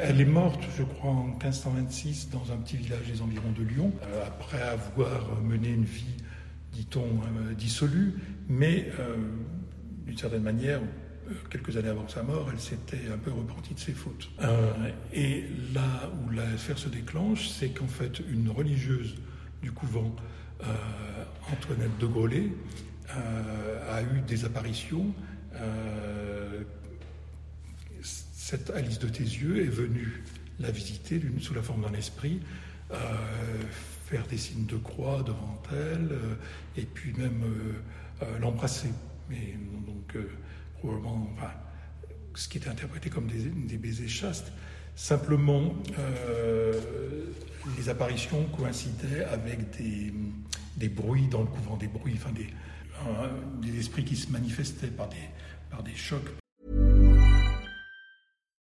Elle est morte, je crois, en 1526 dans un petit village des environs de Lyon, euh, après avoir mené une vie, dit-on, euh, dissolue, mais euh, d'une certaine manière, quelques années avant sa mort, elle s'était un peu repentie de ses fautes. Euh, et là où l'affaire se déclenche, c'est qu'en fait, une religieuse du couvent, Antoinette de Grolet, a eu des apparitions. Cette Alice de Tézieux est venue la visiter sous la forme d'un esprit, faire des signes de croix devant elle, et puis même l'embrasser. Mais donc probablement enfin, ce qui était interprété comme des, baisers chastes. Simplement, euh, les apparitions coïncidaient avec des, des, bruits dans le couvent, des bruits, enfin des, euh, des esprits qui se manifestaient par des, par des chocs.